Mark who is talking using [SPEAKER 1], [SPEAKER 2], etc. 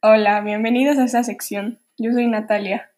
[SPEAKER 1] Hola, bienvenidos a esta sección. Yo soy Natalia.